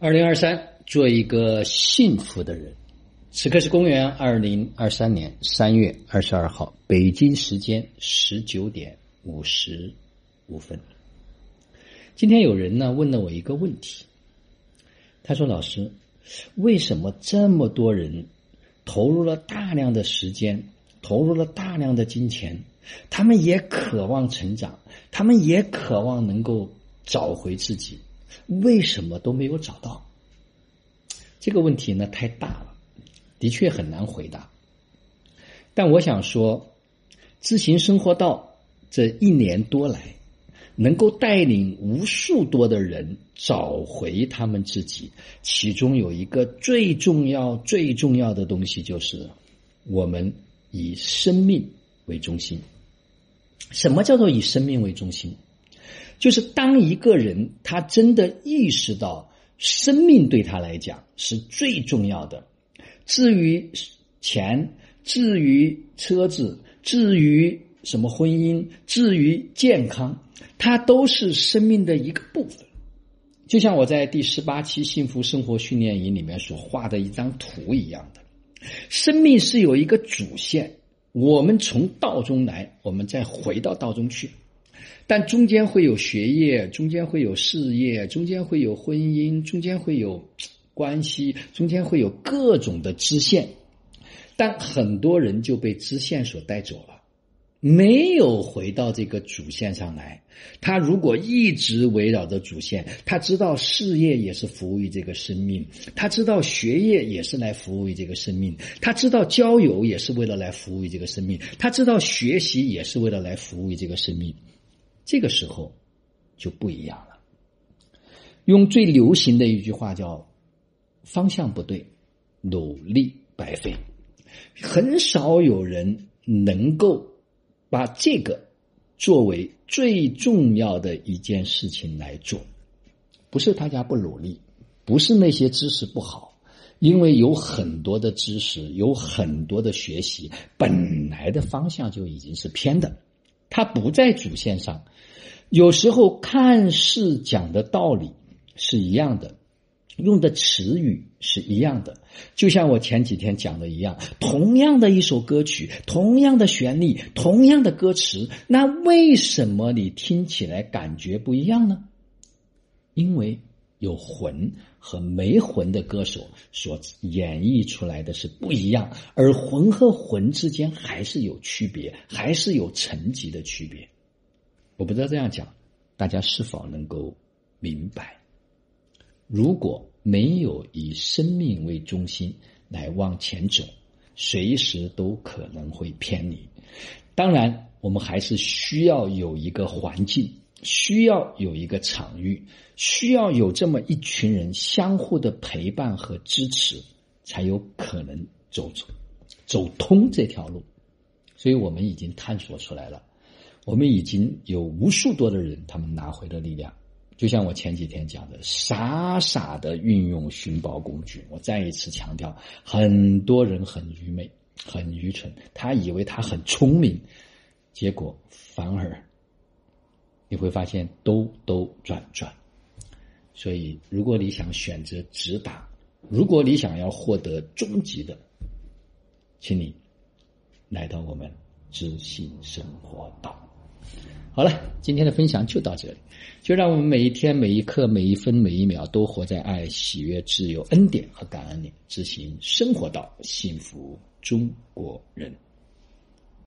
二零二三，做一个幸福的人。此刻是公元二零二三年三月二十二号，北京时间十九点五十五分。今天有人呢问了我一个问题，他说：“老师，为什么这么多人投入了大量的时间，投入了大量的金钱，他们也渴望成长，他们也渴望能够找回自己？”为什么都没有找到？这个问题呢太大了，的确很难回答。但我想说，知行生活道这一年多来，能够带领无数多的人找回他们自己，其中有一个最重要、最重要的东西，就是我们以生命为中心。什么叫做以生命为中心？就是当一个人他真的意识到生命对他来讲是最重要的，至于钱，至于车子，至于什么婚姻，至于健康，它都是生命的一个部分。就像我在第十八期幸福生活训练营里面所画的一张图一样的，生命是有一个主线，我们从道中来，我们再回到道中去。但中间会有学业，中间会有事业，中间会有婚姻，中间会有关系，中间会有各种的支线，但很多人就被支线所带走了，没有回到这个主线上来。他如果一直围绕着主线，他知道事业也是服务于这个生命，他知道学业也是来服务于这个生命，他知道交友也是为了来服务于这个生命，他知道学习也是为了来服务于这个生命。这个时候就不一样了。用最流行的一句话叫“方向不对，努力白费”。很少有人能够把这个作为最重要的一件事情来做。不是大家不努力，不是那些知识不好，因为有很多的知识，有很多的学习，本来的方向就已经是偏的。它不在主线上，有时候看似讲的道理是一样的，用的词语是一样的，就像我前几天讲的一样，同样的一首歌曲，同样的旋律，同样的歌词，那为什么你听起来感觉不一样呢？因为有魂和没魂的歌手所演绎出来的是不一样，而魂和魂之间还是有区别，还是有层级的区别。我不知道这样讲，大家是否能够明白？如果没有以生命为中心来往前走，随时都可能会偏离。当然，我们还是需要有一个环境。需要有一个场域，需要有这么一群人相互的陪伴和支持，才有可能走出、走通这条路。所以我们已经探索出来了，我们已经有无数多的人，他们拿回了力量。就像我前几天讲的，傻傻的运用寻宝工具。我再一次强调，很多人很愚昧、很愚蠢，他以为他很聪明，结果反而。你会发现兜兜转转，所以如果你想选择直达，如果你想要获得终极的，请你来到我们知性生活岛。好了，今天的分享就到这里，就让我们每一天、每一刻、每一分、每一秒都活在爱、喜悦、自由、恩典和感恩里，执行生活到，幸福中国人。